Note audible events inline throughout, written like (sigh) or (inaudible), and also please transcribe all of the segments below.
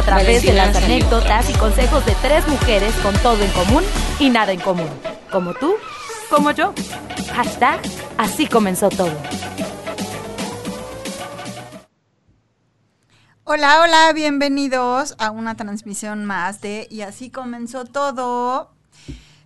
a través de las anécdotas y consejos de tres mujeres con todo en común y nada en común. Como tú, como yo. Hashtag, así comenzó todo. Hola, hola, bienvenidos a una transmisión más de Y así comenzó todo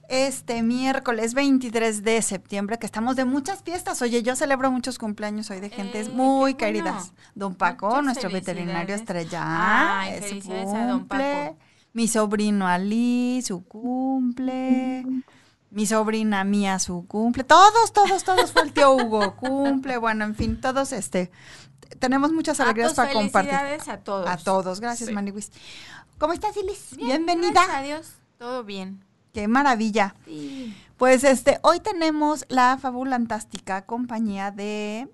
este miércoles 23 de septiembre, que estamos de muchas fiestas. Oye, yo celebro muchos cumpleaños hoy de gentes Eh, muy bueno. queridas. Don Paco, Muchas nuestro veterinario estrella, Ay, es felicidades a don cumple. Paco. Mi sobrino Ali, su cumple. Mi sobrina mía, su cumple. Todos, todos, todos fue el tío Hugo, (laughs) cumple. Bueno, en fin, todos este. Tenemos muchas alegrías para compartir. felicidades a todos. A todos, gracias, Sí. Maniwis. ¿Cómo estás, Ilis? Bien, Bienvenida. Gracias a Dios, todo bien. Qué maravilla. Sí. Pues este, hoy tenemos la fabulantástica compañía de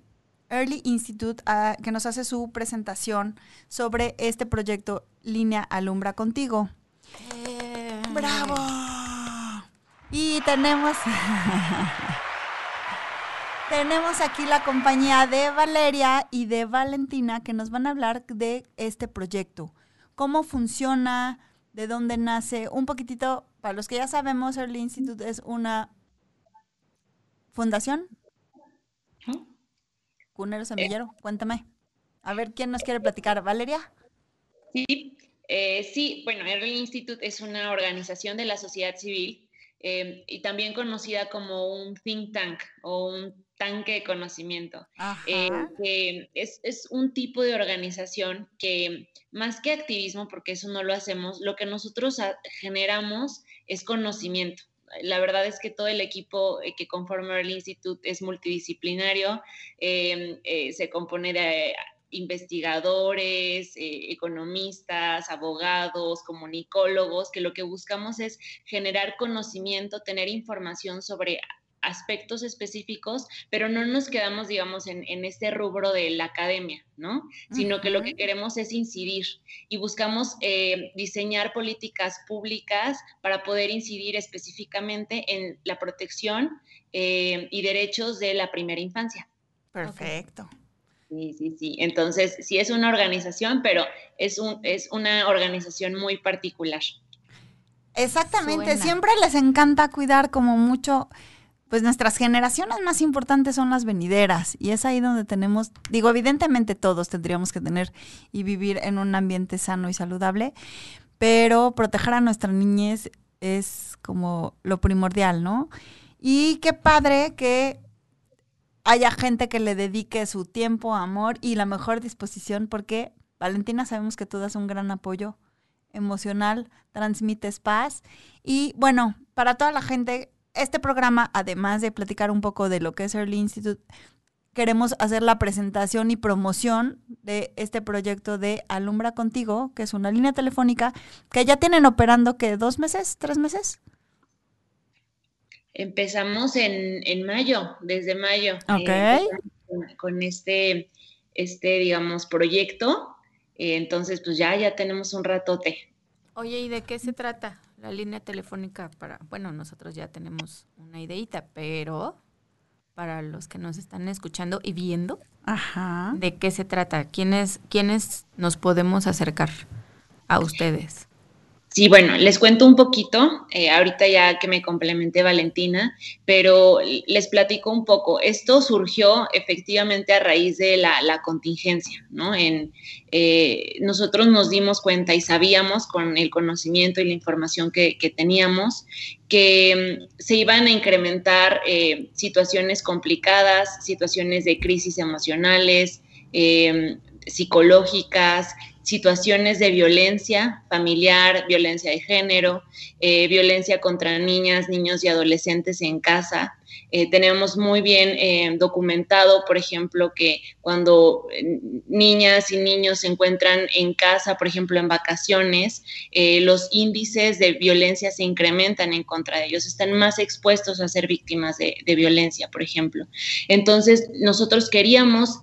Early Institute ah, que nos hace su presentación sobre este proyecto Línea Alumbra Contigo. Eh, ¡Bravo! Y tenemos (laughs) tenemos aquí la compañía de Valeria y de Valentina que nos van a hablar de este proyecto. Cómo funciona, de dónde nace, un poquitito, para los que ya sabemos, Early Institute es una fundación. Cunero Semillero, cuéntame. A ver, ¿quién nos quiere platicar? ¿Valeria? Sí, eh, sí, bueno, Early Institute es una organización de la sociedad civil eh, y también conocida como un think tank o un tanque de conocimiento. Eh, que es, es un tipo de organización que más que activismo, porque eso no lo hacemos, lo que nosotros generamos es conocimiento. La verdad es que todo el equipo eh, que conforma el Institute es multidisciplinario, eh, eh, se compone de investigadores, eh, economistas, abogados, comunicólogos, que lo que buscamos es generar conocimiento, tener información sobre aspectos específicos, pero no nos quedamos, digamos, en, en este rubro de la academia, ¿no? Sino que lo que queremos es incidir y buscamos eh, diseñar políticas públicas para poder incidir específicamente en la protección eh, y derechos de la primera infancia. Perfecto. Sí, sí, sí. Entonces, sí es una organización, pero es, un, es una organización muy particular. Exactamente, Suena. siempre les encanta cuidar como mucho, pues nuestras generaciones más importantes son las venideras y es ahí donde tenemos, digo, evidentemente todos tendríamos que tener y vivir en un ambiente sano y saludable, pero proteger a nuestra niñez es como lo primordial, ¿no? Y qué padre que haya gente que le dedique su tiempo, amor y la mejor disposición, porque Valentina sabemos que tú das un gran apoyo emocional, transmites paz. Y bueno, para toda la gente, este programa, además de platicar un poco de lo que es Early Institute, queremos hacer la presentación y promoción de este proyecto de Alumbra Contigo, que es una línea telefónica que ya tienen operando, que ¿Dos meses? ¿Tres meses? Empezamos en, en mayo, desde mayo. Ok. eh, con, con este, este, digamos, proyecto. Eh, entonces, pues ya, ya tenemos un ratote. Oye, ¿y de qué se trata la línea telefónica para, bueno, nosotros ya tenemos una ideita, pero para los que nos están escuchando y viendo, Ajá. ¿de qué se trata? ¿Quiénes, quiénes nos podemos acercar a ustedes? Sí, bueno, les cuento un poquito, eh, ahorita ya que me complementé Valentina, pero les platico un poco. Esto surgió efectivamente a raíz de la, contingencia, ¿no? En, eh, nosotros nos dimos cuenta y sabíamos con el conocimiento y la información que, teníamos que mm, se iban a incrementar eh, situaciones complicadas, situaciones de crisis emocionales, psicológicas, situaciones de violencia familiar, violencia de género, eh, violencia contra niñas, niños y adolescentes en casa. Eh, tenemos muy bien eh, documentado, por ejemplo, que cuando niñas y niños se encuentran en casa, por ejemplo, en vacaciones, los índices de violencia se incrementan en contra de ellos, están más expuestos a ser víctimas de, violencia, por ejemplo. Entonces, nosotros queríamos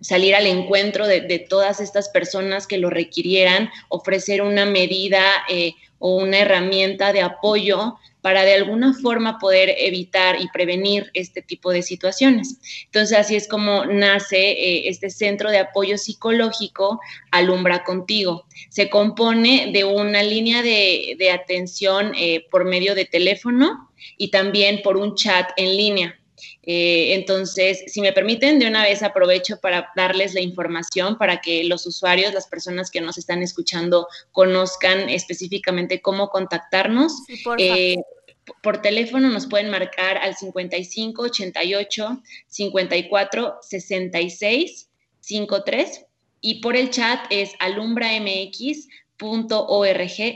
salir al encuentro de, todas estas personas que lo requirieran, ofrecer una medida eh, o una herramienta de apoyo para de alguna forma poder evitar y prevenir este tipo de situaciones. Entonces, así es como nace eh, este centro de apoyo psicológico Alumbra Contigo. Se compone de una línea de, atención eh, por medio de teléfono y también por un chat en línea. Eh, entonces, si me permiten, de una vez aprovecho para darles la información para que los usuarios, las personas que nos están escuchando, conozcan específicamente cómo contactarnos. Eh, por teléfono nos pueden marcar al 55 88 54 66 53 y por el chat es alumbramx.org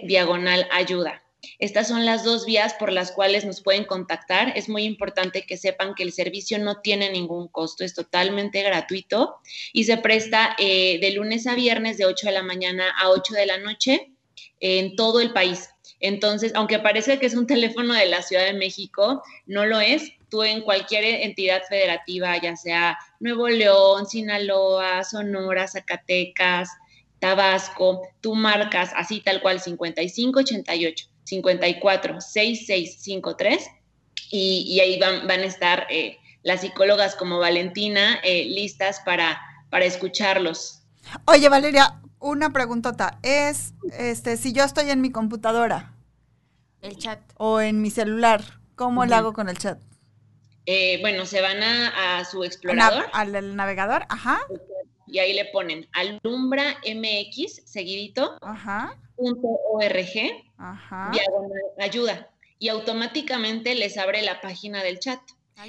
diagonal ayuda. Estas son las dos vías por las cuales nos pueden contactar. Es muy importante que sepan que el servicio no tiene ningún costo, es totalmente gratuito y se presta eh, de lunes a viernes de 8 de la mañana a 8 de la noche en todo el país. Entonces, aunque parece que es un (laughs) teléfono de la Ciudad de México, no lo es. Tú en cualquier entidad federativa, ya sea Nuevo León, Sinaloa, Sonora, Zacatecas, Tabasco, tú marcas así tal cual 5588 54 6653 y, y ahí van, van a estar eh, las psicólogas como Valentina eh, listas para, para escucharlos. Oye, Valeria, una preguntota. Es, este, si yo estoy en mi computadora. El chat. O en mi celular, ¿cómo lo hago con el chat? Eh, bueno, se van a, su explorador. al navegador, ajá. Y ahí le ponen alumbra mx, seguidito, ajá. .org, diagonal ayuda. Y automáticamente les abre la página del chat.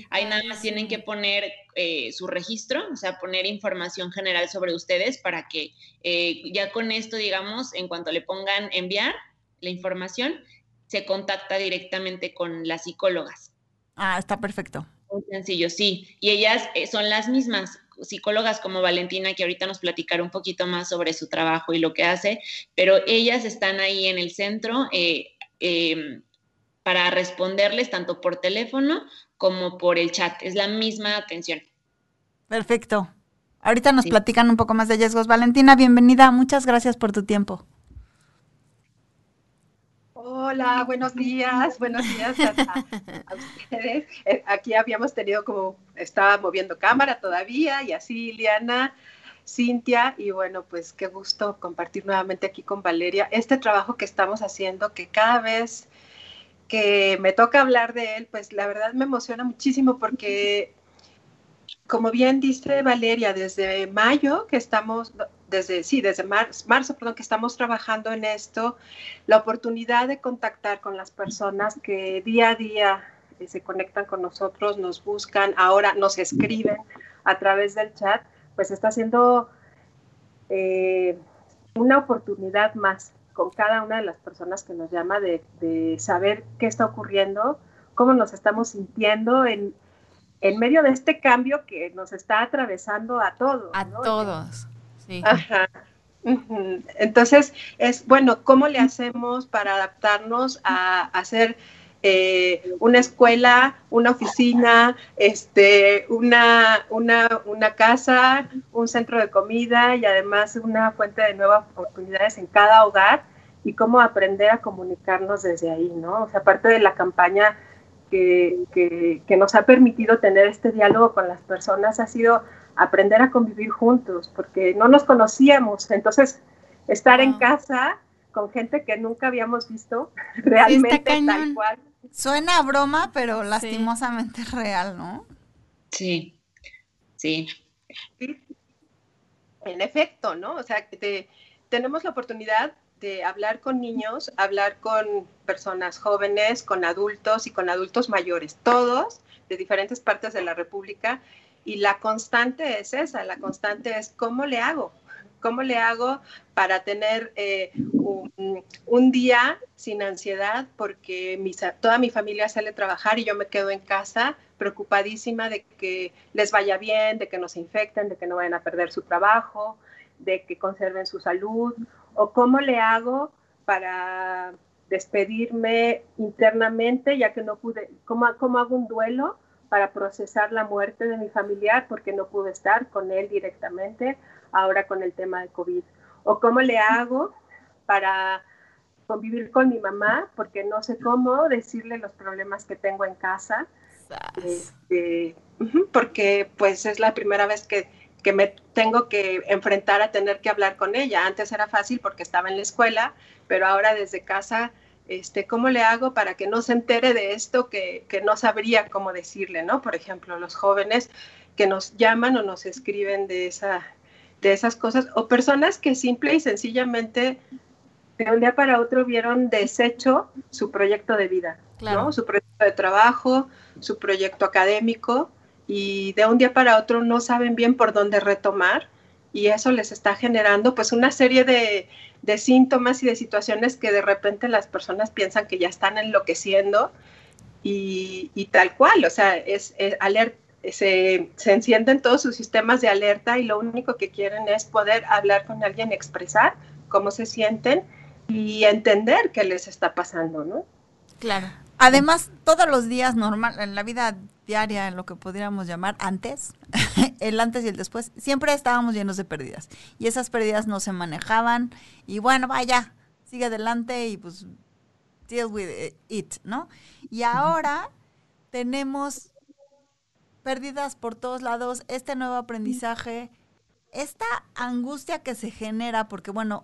Ahí nada más tienen que poner eh, su registro, o sea, poner información general sobre ustedes para que eh, ya con esto, digamos, en cuanto le pongan enviar la información, se contacta directamente con las psicólogas. Ah, está perfecto. Muy sencillo, sí. Y ellas eh, son las mismas psicólogas como Valentina, que ahorita nos platicará un poquito más sobre su trabajo y lo que hace, pero ellas están ahí en el centro eh, em, para responderles tanto por teléfono como por el chat. Es la misma atención. Perfecto. Ahorita nos platican un poco más de hallazgos. Valentina, bienvenida. Muchas gracias por tu tiempo. Hola, buenos días, buenos días a, ustedes. Eh, aquí habíamos tenido como, estaba moviendo cámara todavía y así Liana, Cintia y bueno, pues qué gusto compartir nuevamente aquí con Valeria este trabajo que estamos haciendo, que cada vez que me toca hablar de él, pues la verdad me emociona muchísimo porque como bien dice Valeria, desde mayo que estamos, desde, sí, desde marzo, marzo, perdón, que estamos trabajando en esto, la oportunidad de contactar con las personas que día a día eh, se conectan con nosotros, nos buscan, ahora nos escriben a través del chat, pues está siendo eh, una oportunidad más con cada una de las personas que nos llama de, de saber qué está ocurriendo, cómo nos estamos sintiendo en, en medio de este cambio que nos está atravesando a todos. A todos, Ajá. Entonces, es bueno, ¿cómo le hacemos para adaptarnos a, hacer eh, una escuela, una oficina, este, una, una, una, casa, un centro de comida y además una fuente de nuevas oportunidades en cada hogar y cómo aprender a comunicarnos desde ahí, ¿no? O sea, aparte de la campaña que, nos ha permitido tener este diálogo con las personas ha sido aprender a convivir juntos, porque no nos conocíamos. Entonces, estar en casa con gente que nunca habíamos visto (laughs) realmente tal cual. Suena a broma, pero lastimosamente es real, ¿no? Sí, sí. En efecto, ¿no? O sea, que tenemos la oportunidad hablar con niños, hablar con personas jóvenes, con adultos y con adultos mayores, todos de diferentes partes de la República. Y la constante es esa, la constante es cómo le hago, cómo le hago para tener eh, un, día sin ansiedad porque toda mi familia sale a trabajar y yo me quedo en casa preocupadísima de que les vaya bien, de que no se infecten, de que no vayan a perder su trabajo, de que conserven su salud o cómo le hago para despedirme internamente, ya que no pude, cómo, cómo hago un duelo para procesar la muerte de mi familiar porque no pude estar con él directamente ahora con el tema de COVID. O cómo le hago para convivir con mi mamá porque no sé cómo decirle los problemas que tengo en casa. Este, porque pues es la primera vez que, que, me tengo que enfrentar a tener que hablar con ella. Antes era fácil porque estaba en la escuela, pero ahora desde casa, este, ¿cómo le hago para que no se entere de esto que, que no sabría cómo decirle, ¿no? Por ejemplo, los jóvenes que nos llaman o nos escriben de, esa, de esas cosas, o personas que simple y sencillamente de un día para otro vieron deshecho su proyecto de vida, ¿no? su proyecto de trabajo, su proyecto académico, y de un día para otro no saben bien por dónde retomar, y eso les está generando pues una serie de, de síntomas y de situaciones que de repente las personas piensan que ya están enloqueciendo y, y tal cual, o sea, es, es se, se, encienden todos sus sistemas de alerta y lo único que quieren es poder hablar con alguien, expresar cómo se sienten y entender qué les está pasando, ¿no? Claro. Además, todos los días normal, en la vida diaria, en lo que podríamos llamar antes, (laughs) el antes y el después, siempre estábamos llenos de pérdidas. Y esas pérdidas no se manejaban. Y bueno, vaya, sigue adelante y pues deal with it, ¿no? Y ahora tenemos pérdidas por todos lados, este nuevo aprendizaje, esta angustia que se genera, porque bueno,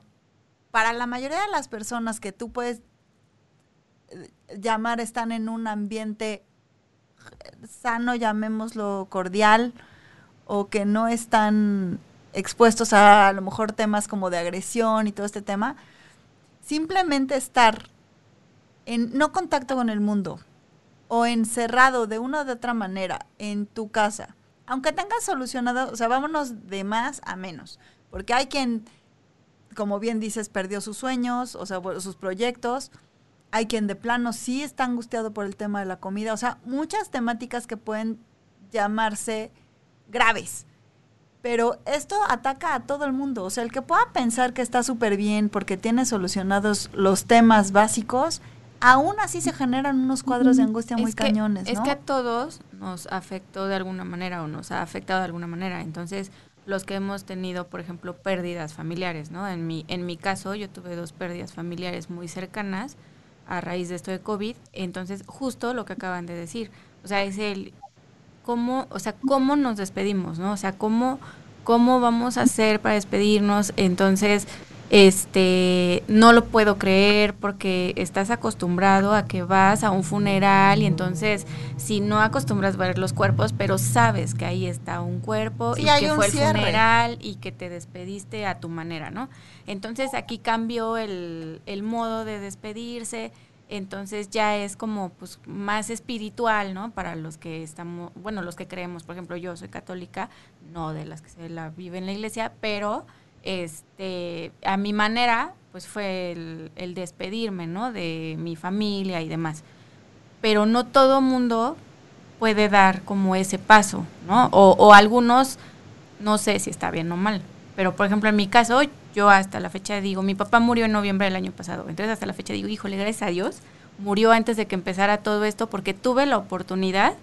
para la mayoría de las personas que tú puedes llamar están en un ambiente sano, llamémoslo cordial, o que no están expuestos a a lo mejor temas como de agresión y todo este tema, simplemente estar en no contacto con el mundo, o encerrado de una u otra manera en tu casa, aunque tengas solucionado, o sea, vámonos de más a menos, porque hay quien, como bien dices, perdió sus sueños, o sea, sus proyectos, hay quien de plano sí está angustiado por el tema de la comida, o sea, muchas temáticas que pueden llamarse graves. Pero esto ataca a todo el mundo. O sea, el que pueda pensar que está súper bien porque tiene solucionados los temas básicos, aún así se generan unos cuadros de angustia muy cañones. ¿no? Es que a todos nos afectó de alguna manera o nos ha afectado de alguna manera. Entonces, los que hemos tenido, por ejemplo, pérdidas familiares, ¿no? En mi, en mi caso, yo tuve dos pérdidas familiares muy cercanas a raíz de esto de COVID. Entonces, justo lo que acaban de decir. O sea, es el cómo, o sea, cómo nos despedimos, ¿no? O sea, cómo, cómo vamos a hacer para despedirnos. Entonces, este, no lo puedo creer porque estás acostumbrado a que vas a un funeral y entonces si no acostumbras a ver los cuerpos, pero sabes que ahí está un cuerpo y que fue el funeral y que te despediste a tu manera, ¿no? Entonces aquí cambió el, el modo de despedirse, entonces ya es como pues más espiritual, ¿no? Para los que estamos, bueno, los que creemos, por ejemplo, yo soy católica, no de las que se la vive en la iglesia, pero este, a mi manera, pues fue el, despedirme, ¿no? De mi familia y demás. Pero no todo mundo puede dar como ese paso, ¿no? O, o, algunos, no sé si está bien o mal, pero por ejemplo en mi caso, yo hasta la fecha digo, mi papá murió en noviembre del año pasado, entonces hasta la fecha digo, híjole, gracias a Dios, murió antes de que empezara todo esto porque tuve la oportunidad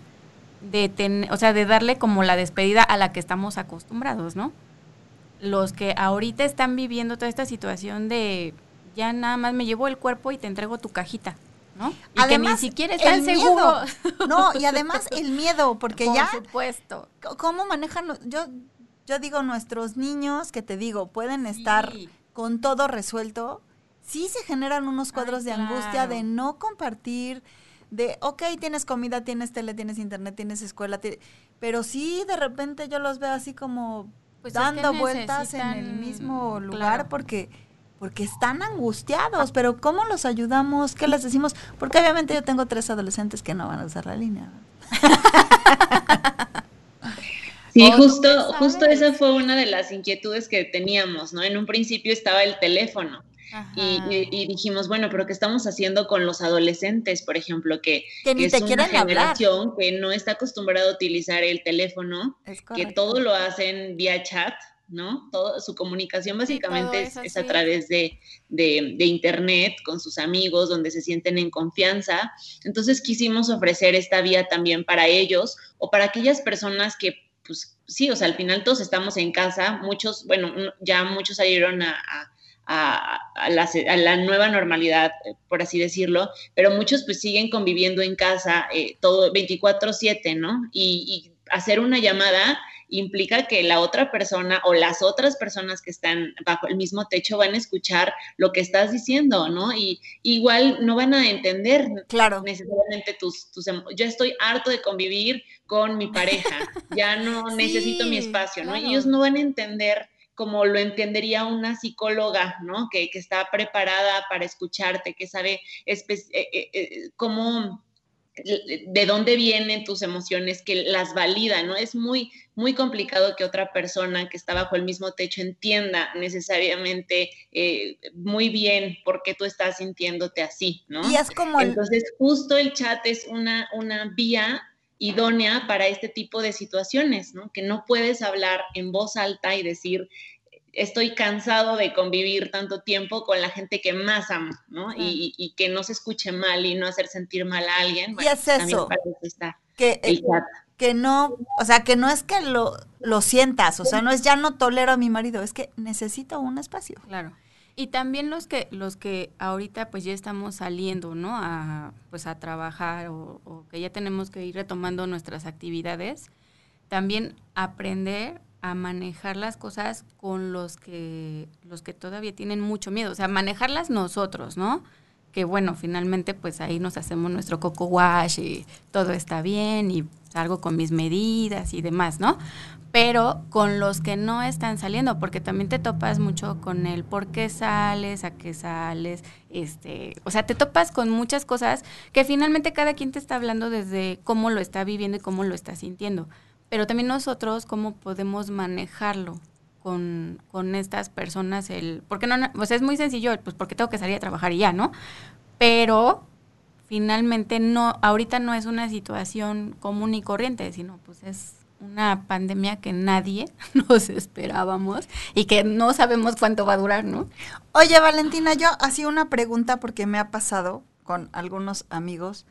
de tener, o sea, de darle como la despedida a la que estamos acostumbrados, ¿no? Los que ahorita están viviendo toda esta situación de ya nada más me llevo el cuerpo y te entrego tu cajita. ¿no? Y que ni siquiera están seguros. (laughs) No, y además el miedo, porque ya. Por supuesto. ¿Cómo manejan? Yo, yo digo, nuestros niños, que te digo, pueden estar con todo resuelto. Sí se generan unos cuadros de angustia de no compartir, de, ok, tienes comida, tienes tele, tienes internet, tienes escuela, pero sí de repente yo los veo así como, pues dando vueltas en el mismo lugar porque porque están angustiados, pero ¿cómo los ayudamos? ¿Qué les decimos? Porque obviamente yo tengo tres adolescentes que no van a usar la línea. Sí, justo, justo esa fue una de las inquietudes que teníamos, ¿no? En un principio estaba el teléfono y, dijimos, bueno, pero ¿qué estamos haciendo con los adolescentes, por ejemplo, que, es una generación que no está acostumbrada a utilizar el teléfono, que todo lo hacen vía chat, ¿no? Todo, su comunicación básicamente es, a través de, de, Internet, con sus amigos, donde se sienten en confianza. Entonces quisimos ofrecer esta vía también para ellos o para aquellas personas que, pues sí, o sea, al final todos estamos en casa, muchos, bueno, ya muchos salieron a a, la, nueva normalidad, por así decirlo, pero muchos pues siguen conviviendo en casa eh, todo 24/7, ¿no? y hacer una llamada implica que la otra persona o las otras personas que están bajo el mismo techo van a escuchar lo que estás diciendo, ¿no? Y igual no van a entender claro. necesariamente tus, tus yo estoy harto de convivir con mi pareja, ya no (laughs) necesito mi espacio, ¿no? Y ellos no van a entender como lo entendería una psicóloga, ¿no? Que, que está preparada para escucharte, que sabe eh, eh, eh, cómo de dónde vienen tus emociones, que las valida, ¿no? Es muy, muy complicado que otra persona que está bajo el mismo techo entienda necesariamente eh, muy bien por qué tú estás sintiéndote así, ¿no? Y es como... Entonces, justo el chat es una, una vía idónea para este tipo de situaciones, ¿no? Que no puedes hablar en voz alta y decir, estoy cansado de convivir tanto tiempo con la gente que más amo, ¿no? Y, que no se escuche mal y no hacer sentir mal a alguien. y es eso. que, eh, que no, o sea, que no es que lo, lo sientas, o sea, no es ya no tolero a mi marido, es que necesito un espacio. Claro. Y también los que, los que ahorita pues ya estamos saliendo, ¿no? A, pues a trabajar o, que ya tenemos que ir retomando nuestras actividades, también aprender a manejar las cosas con los que los que todavía tienen mucho miedo, o sea, manejarlas nosotros, ¿no? Que bueno, finalmente pues ahí nos hacemos nuestro coco wash y todo está bien y salgo con mis medidas y demás, ¿no? Pero con los que no están saliendo, porque también te topas mucho con el por qué sales, a qué sales, este, o sea, te topas con muchas cosas que finalmente cada quien te está hablando desde cómo lo está viviendo y cómo lo está sintiendo pero también nosotros cómo podemos manejarlo con, con estas personas, el, porque no, pues es muy sencillo, pues porque tengo que salir a trabajar y ya, ¿no? Pero finalmente no, ahorita no es una situación común y corriente, sino pues es una pandemia que nadie (laughs) nos esperábamos y que no sabemos cuánto va a durar, ¿no? Oye, Valentina, yo hacía una pregunta porque me ha pasado con algunos amigos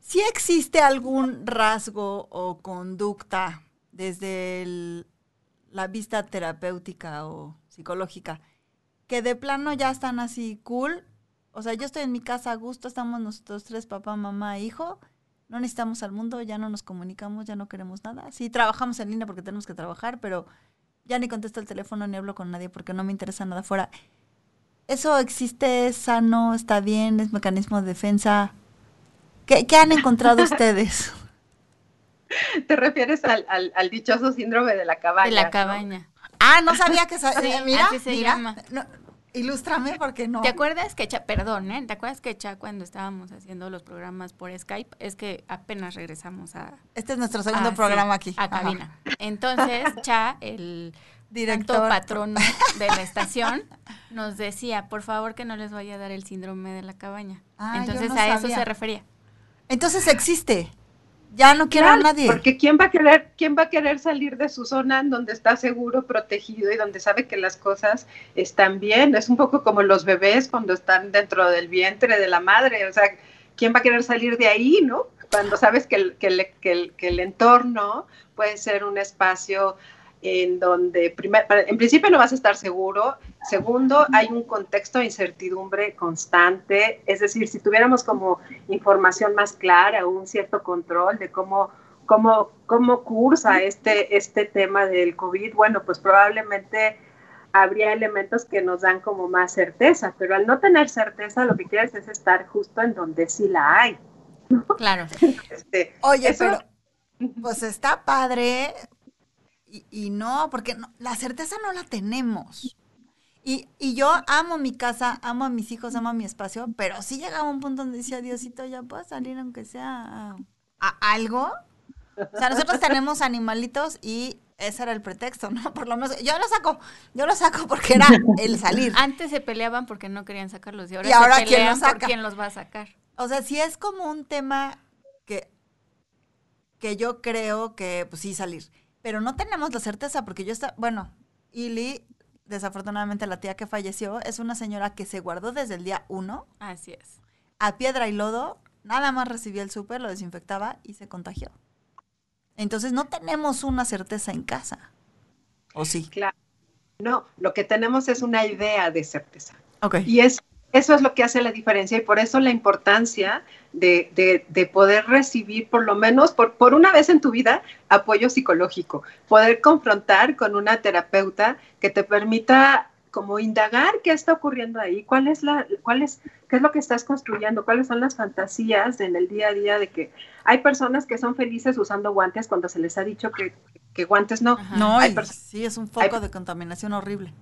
si existe algún rasgo o conducta desde la vista terapéutica o psicológica que de plano ya están así cool. O sea, yo estoy en mi casa a gusto, estamos nosotros tres, papá, mamá, hijo. No necesitamos al mundo, ya no nos comunicamos, ya no queremos nada. Sí, trabajamos en línea porque tenemos que trabajar, pero ya ni contesto el teléfono ni hablo con nadie porque no me interesa nada fuera. ¿Eso existe? ¿Es sano? ¿Está bien? ¿Es mecanismo de defensa? ¿Qué, han encontrado (laughs) ustedes? ¿Te refieres al, al, dichoso síndrome de la cabaña? De la cabaña. Ah, no sabía que... (laughs) mira, se llama. Ilústrame porque no. ¿Te acuerdas que, perdón, ¿eh? ¿Te acuerdas que Cha cuando estábamos haciendo los programas por Skype, es que apenas regresamos a... Este es nuestro segundo ah, programa aquí. A cabina. Entonces, Cha, el (laughs) director patrono de la estación, nos decía, por favor que no les vaya a dar el síndrome de la cabaña. Ah, Entonces a eso se refería. Entonces existe. Ya no quiero a nadie. Porque quién va a querer, quién va a querer salir de su zona en donde está seguro, protegido y donde sabe que las cosas están bien. Es un poco como los bebés cuando están dentro del vientre de la madre. O sea, ¿quién va a querer salir de ahí, no? Cuando sabes que el, que que que el entorno puede ser un espacio en donde en principio no vas a estar seguro, segundo, hay un contexto de incertidumbre constante, es decir, si tuviéramos como información más clara, un cierto control de cómo, cómo, cómo cursa este, este tema del COVID, bueno, pues probablemente habría elementos que nos dan como más certeza, pero al no tener certeza lo que quieres es estar justo en donde sí la hay. Claro. (laughs) Este, Oye, pero pues está padre y, no, porque la certeza no la tenemos. Y, y, yo amo mi casa, amo a mis hijos, amo a mi espacio, pero sí llegaba un punto donde decía, Diosito, ya puedo salir aunque sea a, algo. O sea, nosotros tenemos animalitos y ese era el pretexto, ¿no? Por lo menos, yo lo saco, yo lo saco porque era el salir. Antes se peleaban porque no querían sacarlos y ahora, se pelean ¿quién, por quién los va a sacar. O sea, sí es como un tema que, que yo creo que, pues sí, salir pero no tenemos la certeza porque yo está, bueno, Ili, desafortunadamente la tía que falleció, es una señora que se guardó desde el día uno. Así es. A piedra y lodo, nada más recibía el súper, lo desinfectaba y se contagió. Entonces no tenemos una certeza en casa. ¿O sí? Claro. No, lo que tenemos es una idea de certeza. Okay. Y es, eso es lo que hace la diferencia y por eso la importancia de, de, poder recibir, por lo menos por, por, una vez en tu vida, apoyo psicológico, poder confrontar con una terapeuta que te permita como indagar qué está ocurriendo ahí, cuál es la, cuál es, qué es lo que estás construyendo, cuáles son las fantasías en el día a día de que hay personas que son felices usando guantes cuando se les ha dicho que, que guantes no. No, hay sí, es un foco de contaminación horrible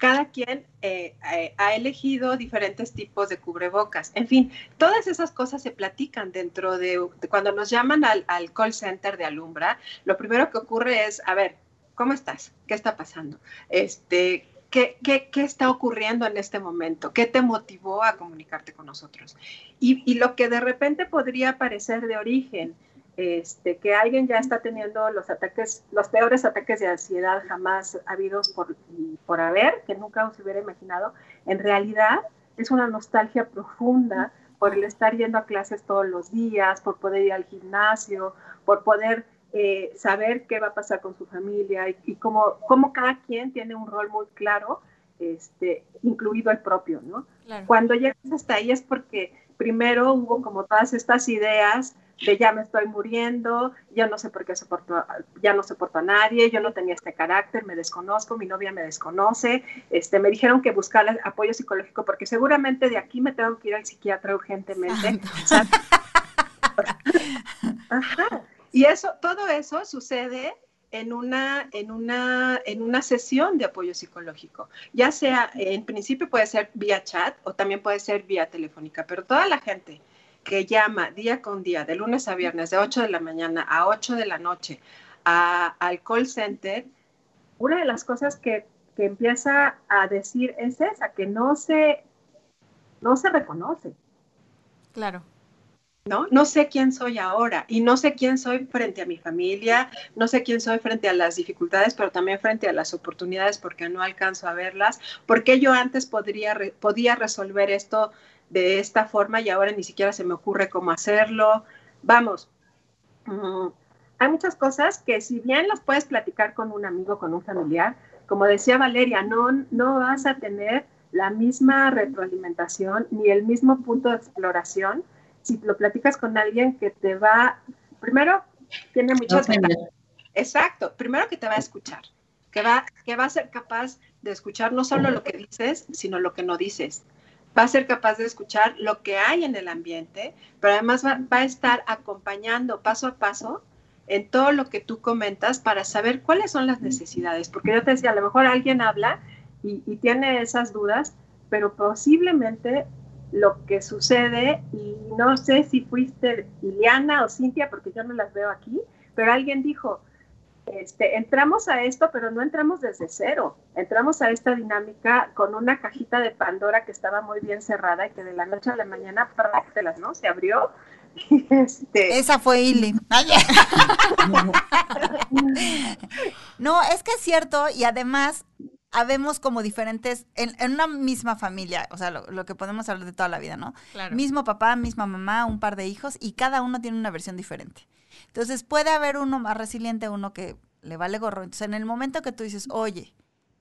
cada quien eh, eh, ha elegido diferentes tipos de cubrebocas. En fin, todas esas cosas se platican dentro de, cuando nos llaman al, call center de Alumbra, lo primero que ocurre es, a ver, ¿cómo estás? ¿Qué está pasando? Este, ¿qué, está ocurriendo en este momento? ¿Qué te motivó a comunicarte con nosotros? Y lo que de repente podría parecer de origen, este, que alguien ya está teniendo los ataques, los peores ataques de ansiedad jamás habidos por, por haber, que nunca se hubiera imaginado, en realidad es una nostalgia profunda por el estar yendo a clases todos los días, por poder ir al gimnasio, por poder eh, saber qué va a pasar con su familia y, y cómo, cómo, cada quien tiene un rol muy claro, este, incluido el propio, ¿no? Cuando llegas hasta ahí es porque primero hubo como todas estas ideas de ya me estoy muriendo, yo no sé por qué soporto, ya no soporto a nadie, yo no tenía este carácter, me desconozco, mi novia me desconoce, este, me dijeron que buscar apoyo psicológico porque seguramente de aquí me tengo que ir al psiquiatra urgentemente. Y eso, todo eso sucede en una, en, una, en una sesión de apoyo psicológico, ya sea, en principio puede ser vía chat o también puede ser vía telefónica, pero toda la gente que llama día con día, de lunes a viernes, de 8 de la mañana a 8 de la noche, al call center, una de las cosas que, que, empieza a decir es esa, que no se, no se reconoce. Claro. ¿No? No sé quién soy ahora y no sé quién soy frente a mi familia, no sé quién soy frente a las dificultades, pero también frente a las oportunidades porque no alcanzo a verlas, porque yo antes podría, podía resolver esto de esta forma y ahora ni siquiera se me ocurre cómo hacerlo. Vamos, mm, hay muchas cosas que si bien las puedes platicar con un amigo, con un familiar, como decía Valeria, no, no vas a tener la misma retroalimentación ni el mismo punto de exploración si lo platicas con alguien que te va, primero, tiene muchas ventajas. Exacto, primero que te va a escuchar, que va, que va a ser capaz de escuchar no solo lo que dices, sino lo que no dices va a ser capaz de escuchar lo que hay en el ambiente, pero además va, a estar acompañando paso a paso en todo lo que tú comentas para saber cuáles son las necesidades. Porque yo te decía, a lo mejor alguien habla y, y tiene esas dudas, pero posiblemente lo que sucede, y no sé si fuiste Liliana o Cintia, porque yo no las veo aquí, pero alguien dijo, este, entramos a esto, pero no entramos desde cero. Entramos a esta dinámica con una cajita de Pandora que estaba muy bien cerrada y que de la noche a la mañana, práctelas, ¿no? Se abrió. Este... Esa fue Ili. (laughs) no, es que es cierto y además habemos como diferentes, en, una misma familia, o sea, lo, que podemos hablar de toda la vida, ¿no? Mismo papá, misma mamá, un par de hijos y cada uno tiene una versión diferente. Entonces puede haber uno más resiliente, uno que le vale gorro. Entonces en el momento que tú dices, oye,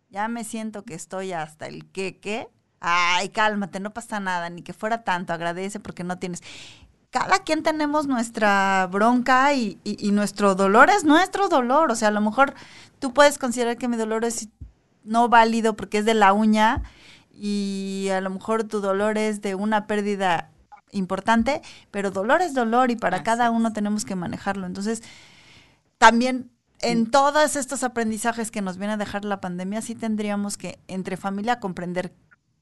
ya me siento que estoy hasta el que, ¿qué? Ay, cálmate, no pasa nada, ni que fuera tanto, agradece porque no tienes. Cada quien tenemos nuestra bronca y, y, nuestro dolor es nuestro dolor. O sea, a lo mejor tú puedes considerar que mi dolor es no válido porque es de la uña y a lo mejor tu dolor es de una pérdida importante, pero dolor es dolor y para cada uno tenemos que manejarlo. Entonces, también en todos estos aprendizajes que nos viene a dejar la pandemia, sí tendríamos que entre familia comprender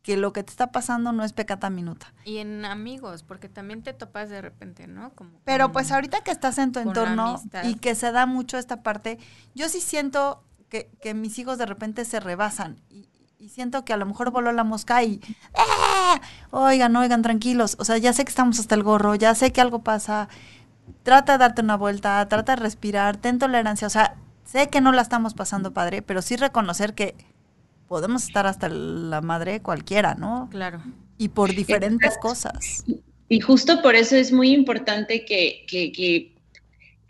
que lo que te está pasando no es pecata minuta. Y en amigos, porque también te topas de repente, ¿no? Como Pero pues ahorita que estás en tu entorno y que se da mucho esta parte, yo sí siento que, que mis hijos de repente se rebasan y, y siento que a lo mejor voló la mosca y ¡eh! oigan, oigan, tranquilos, o sea, ya sé que estamos hasta el gorro, ya sé que algo pasa, trata de darte una vuelta, trata de respirar, ten tolerancia, o sea, sé que no la estamos pasando padre, pero sí reconocer que podemos estar hasta la madre cualquiera, ¿no? Claro. Y por diferentes cosas. Y justo por eso es muy importante que, que, que,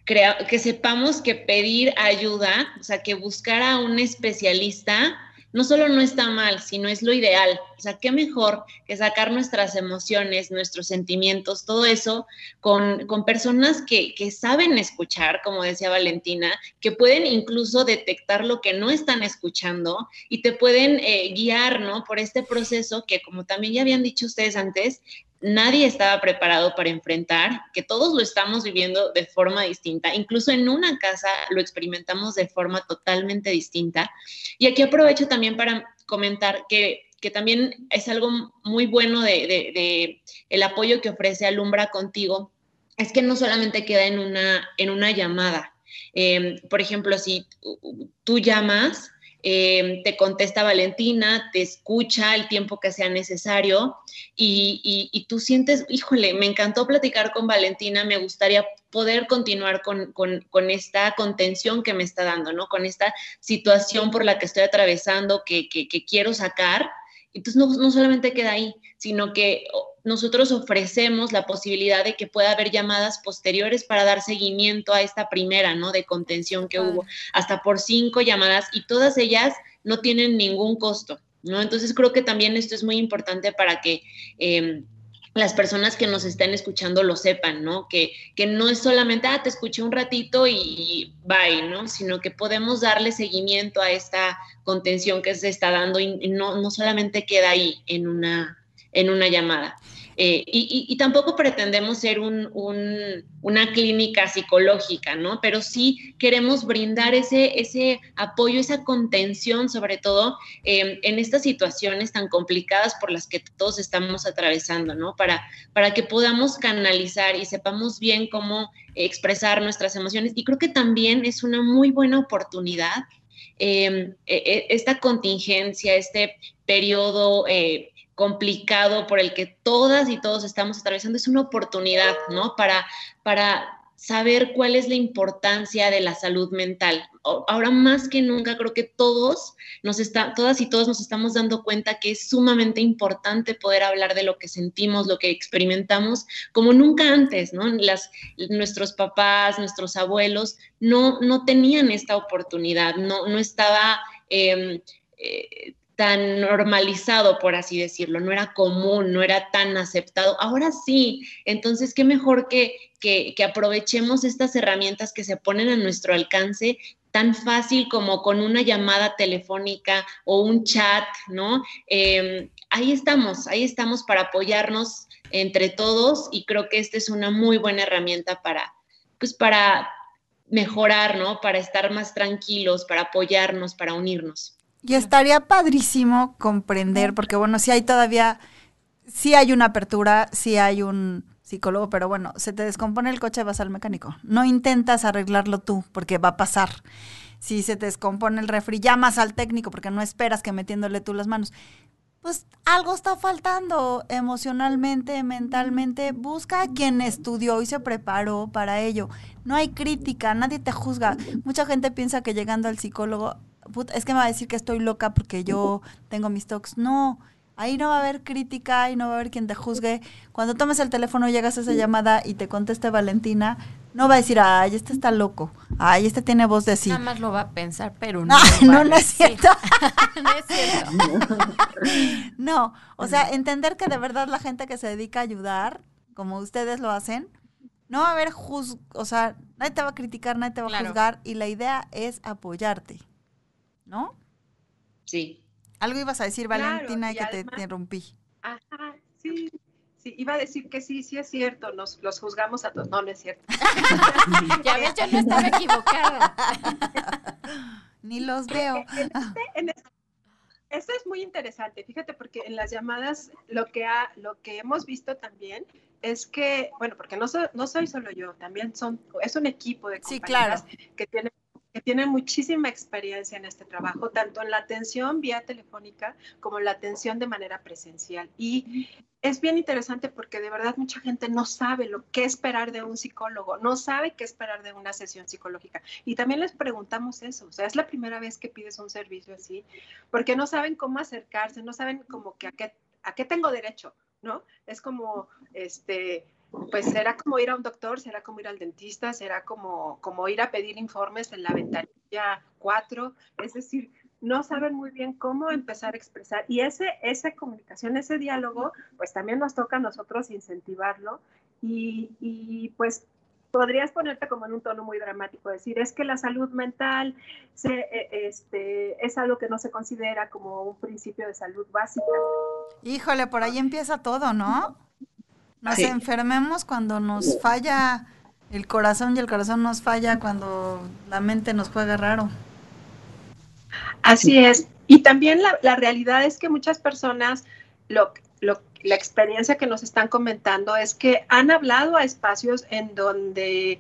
crea, que sepamos que pedir ayuda, o sea, que buscar a un especialista no solo no está mal, sino es lo ideal. O sea, qué mejor que sacar nuestras emociones, nuestros sentimientos, todo eso con, con personas que, que, saben escuchar, como decía Valentina, que pueden incluso detectar lo que no están escuchando y te pueden eh, guiar, ¿no? Por este proceso que, como también ya habían dicho ustedes antes, nadie estaba preparado para enfrentar, que todos lo estamos viviendo de forma distinta, incluso en una casa lo experimentamos de forma totalmente distinta. Y aquí aprovecho también para comentar que, también es algo muy bueno de, el apoyo que ofrece Alumbra contigo, es que no solamente queda en una, en una llamada. Eh, por ejemplo, si tú llamas, eh, te contesta Valentina, te escucha el tiempo que sea necesario y, tú sientes, híjole, me encantó platicar con Valentina, me gustaría poder continuar con, esta contención que me está dando, ¿no? Con esta situación por la que estoy atravesando, que, quiero sacar. Entonces no, no solamente queda ahí, sino que nosotros ofrecemos la posibilidad de que pueda haber llamadas posteriores para dar seguimiento a esta primera, ¿no? De contención que hubo, hasta por cinco llamadas y todas ellas no tienen ningún costo, ¿no? Entonces creo que también esto es muy importante para que... Em, las personas que nos estén escuchando lo sepan, ¿no? Que, que no es solamente, ah, te escuché un ratito y bye, ¿no? Sino que podemos darle seguimiento a esta contención que se está dando y no, no solamente queda ahí en una, en una llamada. Eh, y, tampoco pretendemos ser una clínica psicológica, ¿no? Pero sí queremos brindar ese, ese apoyo, esa contención, sobre todo em, en estas situaciones tan complicadas por las que todos estamos atravesando, ¿no? Para, para que podamos canalizar y sepamos bien cómo expresar nuestras emociones. Y creo que también es una muy buena oportunidad em, e, e, esta contingencia, este periodo eh, complicado por el que todas y todos estamos atravesando, es una oportunidad, ¿no? Para, para saber cuál es la importancia de la salud mental. Ahora más que nunca creo que todos nos está, todas y todos nos estamos dando cuenta que es sumamente importante poder hablar de lo que sentimos, lo que experimentamos, como nunca antes, ¿no? Las, nuestros papás, nuestros abuelos no, no tenían esta oportunidad, no, no estaba em, eh, tan normalizado, por así decirlo, no era común, no era tan aceptado. Ahora sí, entonces qué mejor que, que, aprovechemos estas herramientas que se ponen a nuestro alcance tan fácil como con una llamada telefónica o un chat, ¿no? Em, ahí estamos, ahí estamos para apoyarnos entre todos y creo que esta es una muy buena herramienta para, pues para mejorar, ¿no? Para estar más tranquilos, para apoyarnos, para unirnos. Y estaría padrísimo comprender, porque bueno, si hay todavía, si hay una apertura, si hay un psicólogo, pero bueno, se te descompone el coche, vas al mecánico. No intentas arreglarlo tú, porque va a pasar. Si se te descompone el refri, llamas al técnico, porque no esperas que metiéndole tú las manos. Pues algo está faltando emocionalmente, mentalmente. Busca a quien estudió y se preparó para ello. No hay crítica, nadie te juzga. Mucha gente piensa que llegando al psicólogo es que me va a decir que estoy loca porque yo tengo mis talks. No, ahí no va a haber crítica y no va a haber quien te juzgue. Cuando tomes el teléfono, llegas a esa llamada y te conteste Valentina, no va a decir, ay, este está loco. Ay, este tiene voz de sí. Nada más lo va a pensar, pero (laughs) no. no, no, es cierto. (laughs) no es cierto. no, o sea, entender que de verdad la gente que se dedica a ayudar, como ustedes lo hacen, no va a haber juz, o sea, nadie te va a criticar, nadie te va a juzgar y la idea es apoyarte. ¿No? Sí. Algo ibas a decir, Valentina, y que te interrumpí. Ajá, sí. Sí, iba a decir que sí, sí es cierto, nos los juzgamos a todos. No, no es cierto. (laughs) ya ves, yo no estaba equivocada. (laughs) Ni los veo. (laughs) En este, esto es muy interesante, fíjate, porque en las llamadas lo que, ha, lo que hemos visto también es que, bueno, porque no, no soy solo yo, también son, es un equipo de compañeras que tienen tiene muchísima experiencia en este trabajo, tanto en la atención vía telefónica como en la atención de manera presencial. Y es bien interesante porque de verdad mucha gente no sabe lo que esperar de un psicólogo, no sabe qué esperar de una sesión psicológica. Y también les preguntamos eso, o sea, es la primera vez que pides un servicio así, porque no saben cómo acercarse, no saben como que a qué, a qué tengo derecho, ¿no? Es como, este, pues será como ir a un doctor, será como ir al dentista, será como, como ir a pedir informes en la ventanilla 4, es decir, no saben muy bien cómo empezar a expresar. Y ese, esa comunicación, ese diálogo, pues también nos toca a nosotros incentivarlo. Y, y pues podrías ponerte como en un tono muy dramático, decir, es que la salud mental se, e, este, es algo que no se considera como un principio de salud básica. Híjole, por ahí empieza todo, ¿no? Nos enfermemos cuando nos falla el corazón y el corazón nos falla cuando la mente nos juega raro. Así es. Y también la, la realidad es que muchas personas lo, lo, la experiencia que nos están comentando es que han hablado a espacios en donde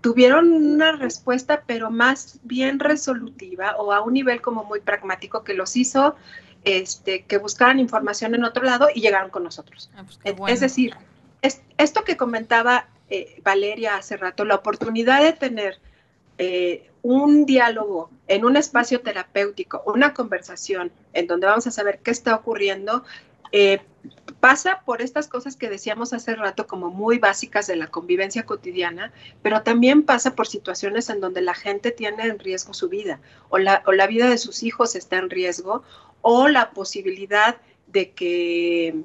tuvieron una respuesta, pero más bien resolutiva o a un nivel como muy pragmático que los hizo este, que buscaran información en otro lado y llegaron con nosotros. Ah, pues es decir, es, esto que comentaba eh, Valeria hace rato, la oportunidad de tener eh, un diálogo en un espacio terapéutico, una conversación en donde vamos a saber qué está ocurriendo, eh, pasa por estas cosas que decíamos hace rato como muy básicas de la convivencia cotidiana, pero también pasa por situaciones en donde la gente tiene en riesgo su vida o la, o la vida de sus hijos está en riesgo o la posibilidad de que,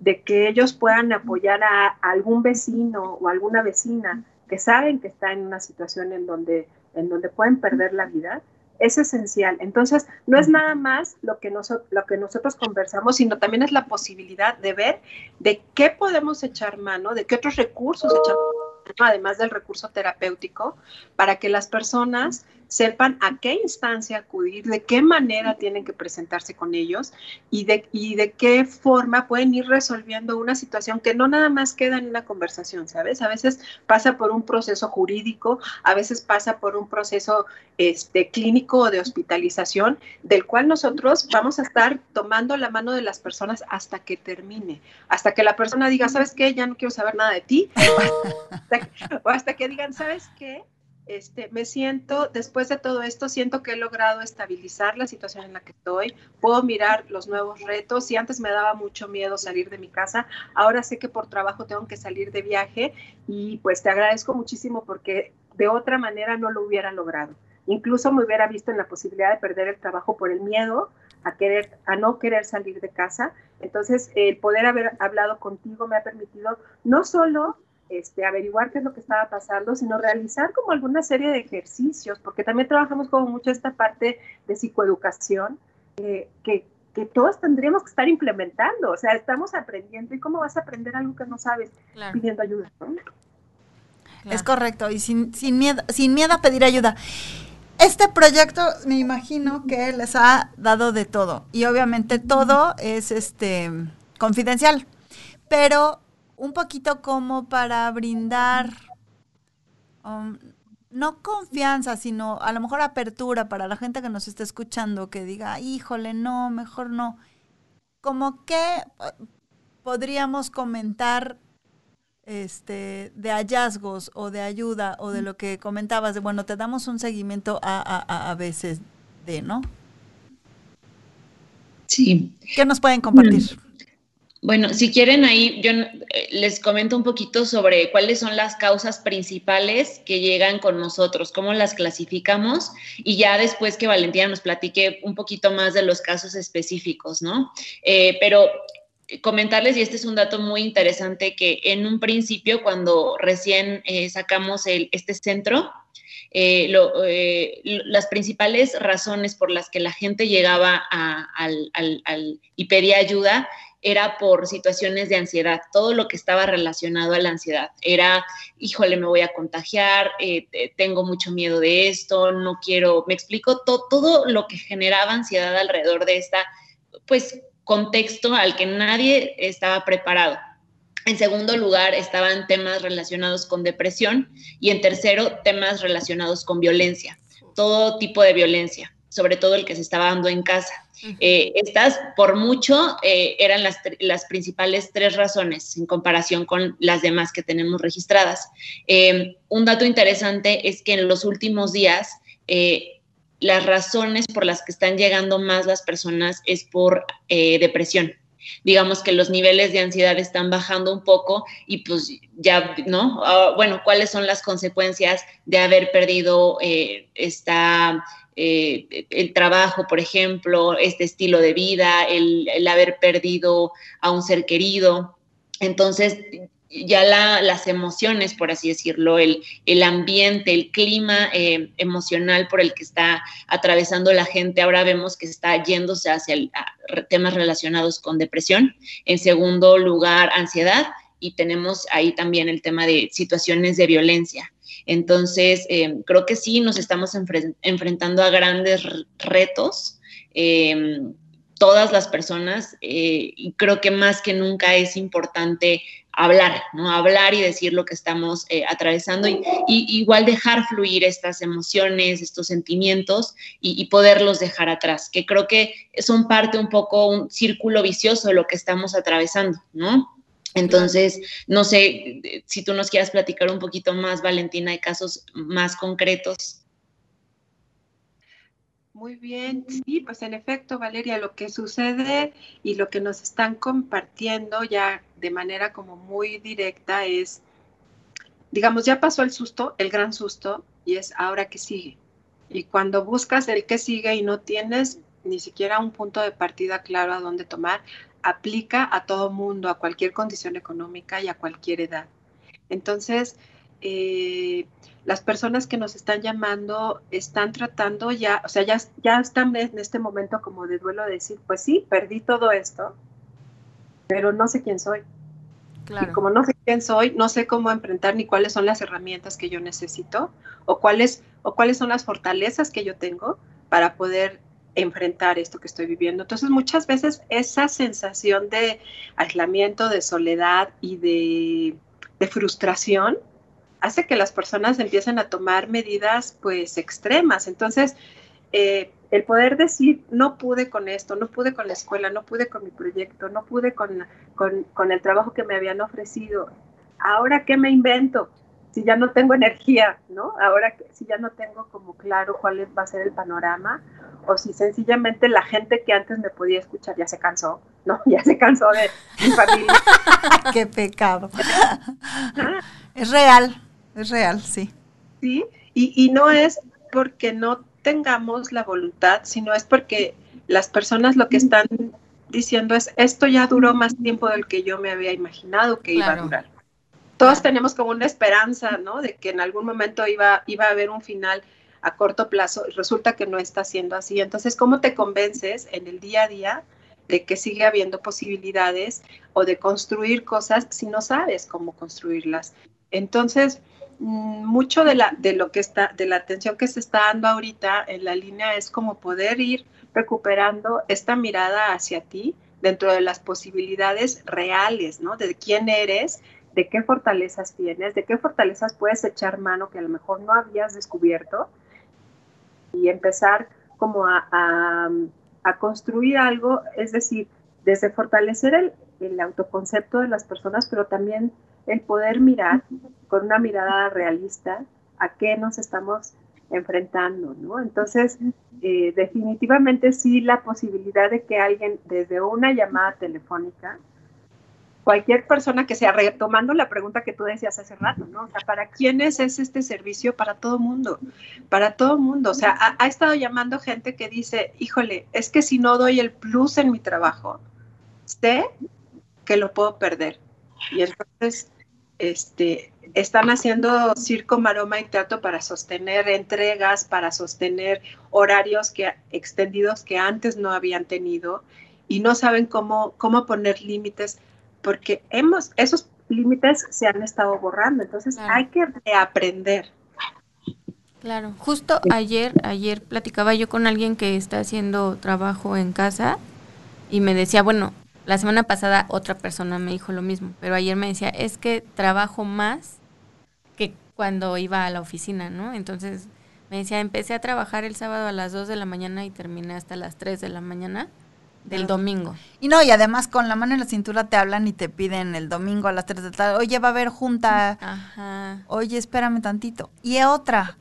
de que ellos puedan apoyar a, a algún vecino o alguna vecina que saben que está en una situación en donde, en donde pueden perder la vida es esencial. Entonces, no es nada más lo que, lo que nosotros conversamos, sino también es la posibilidad de ver de qué podemos echar mano, de qué otros recursos echar mano, además del recurso terapéutico, para que las personas sepan a qué instancia acudir, de qué manera tienen que presentarse con ellos y de, y de qué forma pueden ir resolviendo una situación que no nada más queda en una conversación, ¿sabes? A veces pasa por un proceso jurídico, a veces pasa por un proceso este, clínico o de hospitalización, del cual nosotros vamos a estar tomando la mano de las personas hasta que termine, hasta que la persona diga, ¿sabes qué? Ya no quiero saber nada de ti, (laughs) o hasta que digan, ¿sabes qué? Este, me siento, después de todo esto, siento que he logrado estabilizar la situación en la que estoy, puedo mirar los nuevos retos. Si antes me daba mucho miedo salir de mi casa, ahora sé que por trabajo tengo que salir de viaje y pues te agradezco muchísimo porque de otra manera no lo hubiera logrado. Incluso me hubiera visto en la posibilidad de perder el trabajo por el miedo a querer, a no querer salir de casa. Entonces, el poder haber hablado contigo me ha permitido no solo este, averiguar qué es lo que estaba pasando, sino realizar como alguna serie de ejercicios, porque también trabajamos como mucho esta parte de psicoeducación que, que, todos tendríamos que estar implementando. O sea, estamos aprendiendo y cómo vas a aprender algo que no sabes pidiendo ayuda. Es correcto, y sin, sin, miedo, sin miedo a pedir ayuda. Este proyecto me imagino que les ha dado de todo y obviamente todo es este confidencial, pero un poquito como para brindar, um, no confianza, sino a lo mejor apertura para la gente que nos está escuchando, que diga, híjole, no, mejor no. Como que eh, podríamos comentar este, de hallazgos o de ayuda o de lo que comentabas, de bueno, te damos un seguimiento a, a, a veces de, ¿no? Sí. ¿Qué nos pueden compartir? Bueno, si quieren ahí, yo eh, les comento un poquito sobre cuáles son las causas principales que llegan con nosotros, cómo las clasificamos y ya después que Valentina nos platique un poquito más de los casos específicos, ¿no? Eh, pero comentarles, y este es un dato muy interesante, que en un principio, cuando recién eh, sacamos este centro, las principales razones por las que la gente llegaba al, y pedía ayuda era por situaciones de ansiedad, todo lo que estaba relacionado a la ansiedad. Era, híjole, me voy a contagiar, eh, tengo mucho miedo de esto, no quiero, me explico, todo lo que generaba ansiedad alrededor de esta, pues, contexto al que nadie estaba preparado. En segundo lugar, estaban temas relacionados con depresión y en tercero, temas relacionados con violencia, todo tipo de violencia, sobre todo el que se estaba dando en casa. Eh, estas, por mucho, eh, eran las, las, principales tres razones en comparación con las demás que tenemos registradas. Eh, un dato interesante es que en los últimos días, las razones por las que están llegando más las personas es por depresión digamos que los niveles de ansiedad están bajando un poco y pues ya, ¿no? Ah, bueno, ¿cuáles son las consecuencias de haber perdido esta eh, el trabajo, por ejemplo, este estilo de vida, el, haber perdido a un ser querido. Entonces, ya las emociones, por así decirlo, el, el ambiente, el clima eh, emocional por el que está atravesando la gente, ahora vemos que está yéndose hacia temas relacionados con depresión. En segundo lugar, ansiedad. Y tenemos ahí también el tema de situaciones de violencia. Entonces, eh, creo que sí nos estamos enfrentando a grandes retos. Eh, todas las personas y creo que más que nunca es importante hablar, ¿no? Hablar y decir lo que estamos eh, atravesando y, igual dejar fluir estas emociones, estos sentimientos y, poderlos dejar atrás, que creo que son parte un poco un círculo vicioso de lo que estamos atravesando, ¿no? Entonces, no sé si tú nos quieras platicar un poquito más, Valentina, de casos más concretos. Muy bien, sí, pues en efecto, Valeria, lo que sucede y lo que nos están compartiendo ya de manera como muy directa es, digamos, ya pasó el susto, el gran susto, y es ahora que sigue. Y cuando buscas el que sigue y no tienes ni siquiera un punto de partida claro a dónde tomar, aplica a todo mundo, a cualquier condición económica y a cualquier edad. Entonces, eh, las personas que nos están llamando están tratando ya, o sea, ya, ya están en este momento como de duelo de decir, pues sí, perdí todo esto, pero no sé quién soy. Claro. Y como no sé quién soy, no sé cómo enfrentar ni cuáles son las herramientas que yo necesito o cuáles, o cuáles son las fortalezas que yo tengo para poder enfrentar esto que estoy viviendo. Entonces, muchas veces esa sensación de aislamiento, de soledad y de, de frustración hace que las personas empiecen a tomar medidas pues extremas. Entonces, eh, el poder decir, no pude con esto, no pude con la escuela, no pude con mi proyecto, no pude con, con, el trabajo que me habían ofrecido, ahora qué me invento, si ya no tengo energía, ¿no? Ahora si ya no tengo como claro cuál va a ser el panorama, o si sencillamente la gente que antes me podía escuchar ya se cansó, ¿no? (laughs) Ya se cansó de mi familia. (laughs) qué pecado. (laughs) es real. Es real, sí. Sí, y, no es porque no tengamos la voluntad, sino es porque las personas lo que están diciendo es, esto ya duró más tiempo del que yo me había imaginado que iba a durar. Todos tenemos como una esperanza, ¿no? De que en algún momento iba, iba a haber un final a corto plazo y resulta que no está siendo así. Entonces, ¿cómo te convences en el día a día de que sigue habiendo posibilidades o de construir cosas si no sabes cómo construirlas? Entonces, Mm, mucho de la de lo que está de la atención que se está dando ahorita en la línea es como poder ir recuperando esta mirada hacia ti dentro de las posibilidades reales, ¿no? De quién eres, de qué fortalezas tienes, de qué fortalezas puedes echar mano que a lo mejor no habías descubierto y empezar como a, a, construir algo, es decir, desde fortalecer el, el autoconcepto de las personas, pero también el poder mirar con una mirada realista a qué nos estamos enfrentando, ¿no? Entonces, eh, definitivamente sí la posibilidad de que alguien desde una llamada telefónica, cualquier persona que sea, retomando la pregunta que tú decías hace rato, ¿no? O sea, ¿para quiénes es este servicio? Para todo mundo, para todo mundo. O sea, ha, ha estado llamando gente que dice, híjole, es que si no doy el plus en mi trabajo, sé que lo puedo perder. Y entonces, este, están haciendo circo, maroma y teatro para sostener entregas, para sostener horarios que, extendidos que antes no habían tenido y no saben cómo, cómo poner límites porque hemos, esos límites se han estado borrando, entonces hay que reaprender. Claro, justo ayer, ayer platicaba yo con alguien que está haciendo trabajo en casa y me decía, bueno, la semana pasada otra persona me dijo lo mismo, pero ayer me decía, es que trabajo más que cuando iba a la oficina, ¿no? Entonces me decía, empecé a trabajar el sábado a las 2 de la mañana y terminé hasta las 3 de la mañana del domingo. Y no, y además con la mano en la cintura te hablan y te piden el domingo a las 3 de la tarde, oye, va a haber junta, Ajá. oye, espérame tantito. Y otra,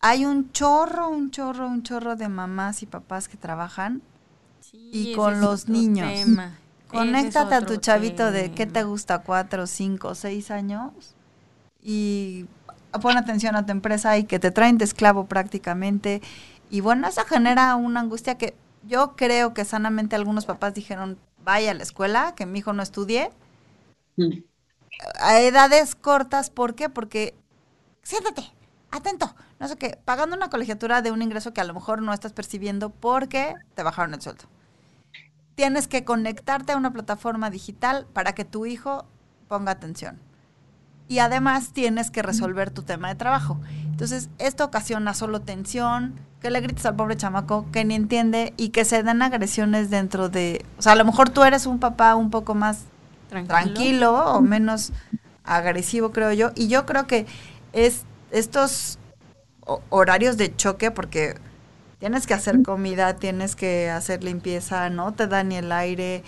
hay un chorro, un chorro, un chorro de mamás y papás que trabajan y con los niños. Conéctate a tu chavito de qué te gusta, cuatro, cinco, seis años y pon atención a tu empresa y que te traen de esclavo prácticamente. Y bueno, eso genera una angustia que yo creo que sanamente algunos papás dijeron, vaya a la escuela, que mi hijo no estudie. Mm. A edades cortas, ¿por qué? Porque siéntate, atento, no sé qué, pagando una colegiatura de un ingreso que a lo mejor no estás percibiendo porque te bajaron el sueldo. Tienes que conectarte a una plataforma digital para que tu hijo ponga atención. Y además tienes que resolver tu tema de trabajo. Entonces, esto ocasiona solo tensión, que le grites al pobre chamaco que ni entiende y que se dan agresiones dentro de... O sea, a lo mejor tú eres un papá un poco más tranquilo, o menos agresivo, creo yo. Y yo creo que es estos horarios de choque, porque tienes que hacer comida, tienes que hacer limpieza, no te da ni el aire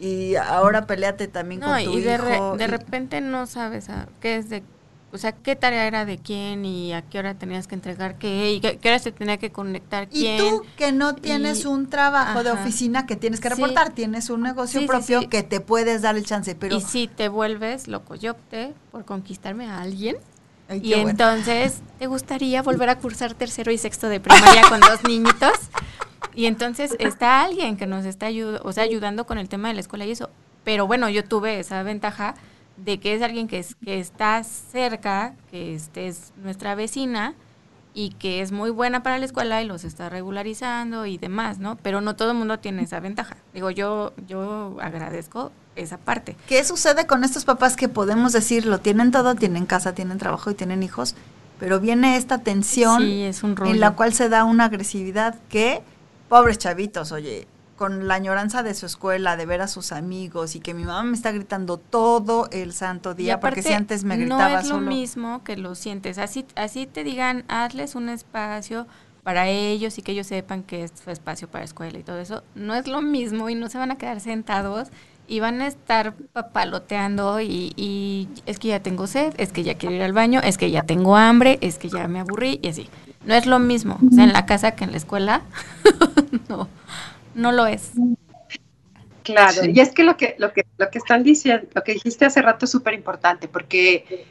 y ahora peleate también con tu y de hijo. de repente no sabes a, qué es de o sea, qué tarea era de quién y a qué hora tenías que entregar qué y qué, hora se tenía que conectar quién. Y tú que no tienes un trabajo de oficina que tienes que reportar, tienes un negocio propio que te puedes dar el chance, pero... Y si te vuelves loco, yo opté por conquistarme a alguien y entonces, ¿te gustaría volver a cursar tercero y sexto de primaria con dos niñitos? Y entonces está alguien que nos está o sea, ayudando con el tema de la escuela y eso. Pero bueno, yo tuve esa ventaja de que es alguien que, es, que está cerca, que este es nuestra vecina y que es muy buena para la escuela y los está regularizando y demás, ¿no? Pero no todo el mundo tiene esa ventaja. Digo, yo, yo agradezco esa parte. ¿Qué sucede con estos papás que podemos decir, lo tienen todo, tienen casa, tienen trabajo y tienen hijos, pero viene esta tensión en la cual se da una agresividad que, pobres chavitos, oye, con la añoranza de su escuela, de ver a sus amigos y que mi mamá me está gritando todo el santo día, porque si antes me gritaba No es lo mismo que lo sientes, así, así te digan, hazles un espacio para ellos y que ellos sepan que es su espacio para escuela y todo eso, no es lo mismo y no se van a quedar sentados y van a estar papaloteando y, y, es que ya tengo sed, es que ya quiero ir al baño, es que ya tengo hambre, es que ya me aburrí y así. No es lo mismo, o sea, en la casa que en la escuela, (laughs) no, no lo es. Claro, y es que lo que, lo que, lo que están diciendo, lo que dijiste hace rato es súper importante, porque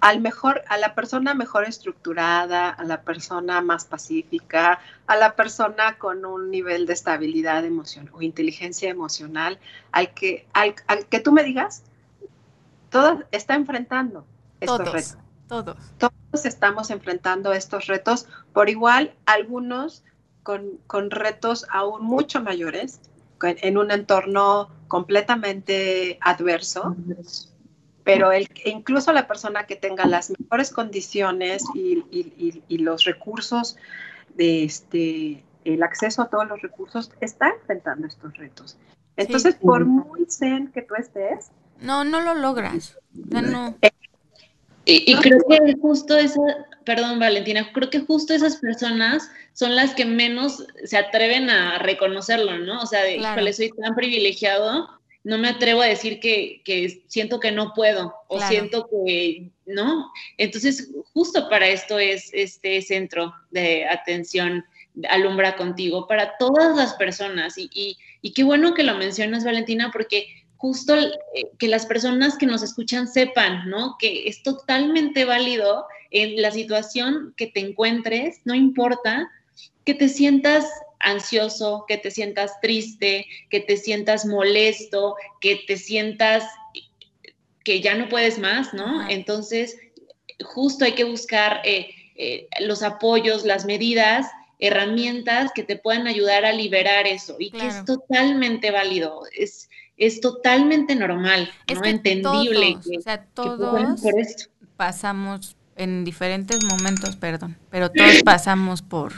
al mejor, a la persona mejor estructurada, a la persona más pacífica, a la persona con un nivel de estabilidad emocional o inteligencia emocional, al que, al, que tú me digas, todo está enfrentando estos retos. Todos. Todos estamos enfrentando estos retos por igual, algunos con, con retos aún mucho mayores, en un entorno completamente adverso pero el, incluso la persona que tenga las mejores condiciones y, los recursos, de este, el acceso a todos los recursos, está enfrentando estos retos. Entonces, por muy zen que tú estés... No, no lo logras. no. Eh, y, creo que justo esa, perdón Valentina, creo que justo esas personas son las que menos se atreven a reconocerlo, ¿no? O sea, de, híjole, soy tan privilegiado no me atrevo a decir que, siento que no puedo o siento que no. Entonces, justo para esto es este centro de atención alumbra contigo para todas las personas. Y, qué bueno que lo mencionas, Valentina, porque justo eh, que las personas que nos escuchan sepan, ¿no? Que es totalmente válido en la situación que te encuentres, no importa, que te sientas ansioso, que te sientas triste, que te sientas molesto, que te sientas que ya no puedes más, ¿no? Entonces, justo hay que buscar eh, eh, los apoyos, las medidas, herramientas que te puedan ayudar a liberar eso y que es totalmente válido, es, es totalmente normal, ¿no? Entendible. o sea, todos pasamos en diferentes momentos, perdón, pero todos pasamos por,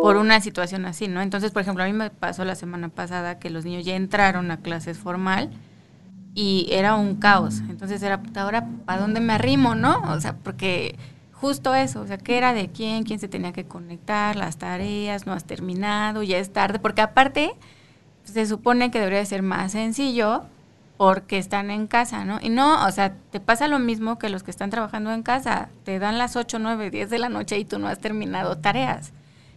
por una situación así, ¿no? Entonces, por ejemplo, a mí me pasó la semana pasada que los niños ya entraron a clases formal y era un caos. Entonces era, ahora, ¿para dónde me arrimo, no? O sea, porque justo eso, o sea, ¿qué era de quién? ¿Quién se tenía que conectar? Las tareas, no has terminado, ya es tarde, porque aparte se supone que debería ser más sencillo porque están en casa, ¿no? Y no, o sea, te pasa lo mismo que los que están trabajando en casa, te dan las 8, 9, 10 de la noche y tú no has terminado tareas.